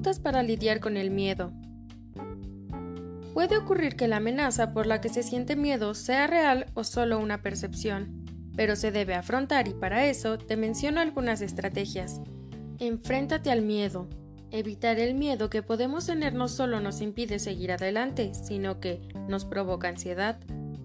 Pautas para lidiar con el miedo. Puede ocurrir que la amenaza por la que se siente miedo sea real o solo una percepción, pero se debe afrontar y para eso te menciono algunas estrategias. Enfréntate al miedo. Evitar el miedo que podemos tener no solo nos impide seguir adelante, sino que nos provoca ansiedad.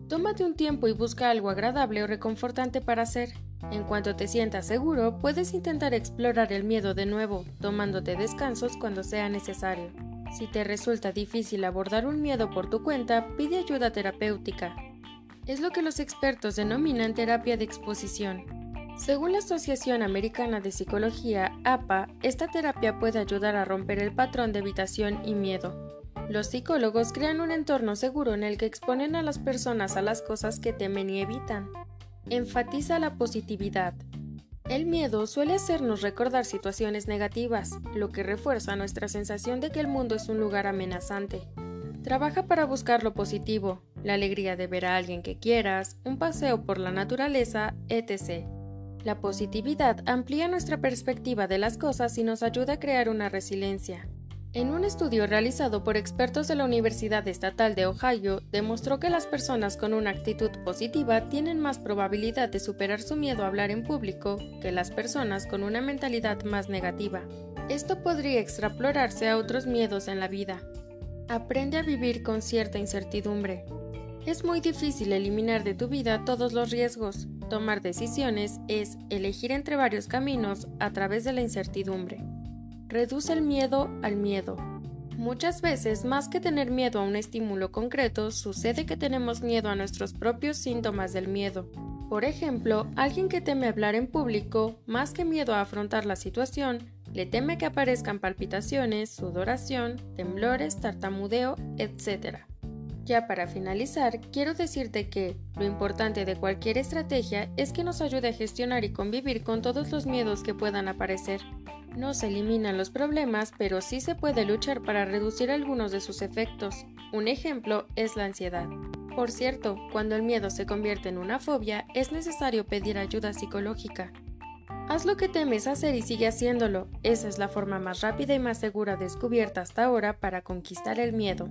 Tómate un tiempo y busca algo agradable o reconfortante para hacer. En cuanto te sientas seguro, puedes intentar explorar el miedo de nuevo, tomándote descansos cuando sea necesario. Si te resulta difícil abordar un miedo por tu cuenta, pide ayuda terapéutica. Es lo que los expertos denominan terapia de exposición. Según la Asociación Americana de Psicología, APA, esta terapia puede ayudar a romper el patrón de evitación y miedo. Los psicólogos crean un entorno seguro en el que exponen a las personas a las cosas que temen y evitan. Enfatiza la positividad. El miedo suele hacernos recordar situaciones negativas, lo que refuerza nuestra sensación de que el mundo es un lugar amenazante. Trabaja para buscar lo positivo, la alegría de ver a alguien que quieras, un paseo por la naturaleza, etc. La positividad amplía nuestra perspectiva de las cosas y nos ayuda a crear una resiliencia. En un estudio realizado por expertos de la Universidad Estatal de Ohio, demostró que las personas con una actitud positiva tienen más probabilidad de superar su miedo a hablar en público que las personas con una mentalidad más negativa. Esto podría extrapolarse a otros miedos en la vida. Aprende a vivir con cierta incertidumbre. Es muy difícil eliminar de tu vida todos los riesgos. Tomar decisiones es elegir entre varios caminos a través de la incertidumbre. Reduce el miedo al miedo. Muchas veces, más que tener miedo a un estímulo concreto, sucede que tenemos miedo a nuestros propios síntomas del miedo. Por ejemplo, alguien que teme hablar en público, más que miedo a afrontar la situación, le teme que aparezcan palpitaciones, sudoración, temblores, tartamudeo, etc. Ya para finalizar, quiero decirte que lo importante de cualquier estrategia es que nos ayude a gestionar y convivir con todos los miedos que puedan aparecer. No se eliminan los problemas, pero sí se puede luchar para reducir algunos de sus efectos. Un ejemplo es la ansiedad. Por cierto, cuando el miedo se convierte en una fobia, es necesario pedir ayuda psicológica. Haz lo que temes hacer y sigue haciéndolo. Esa es la forma más rápida y más segura descubierta hasta ahora para conquistar el miedo.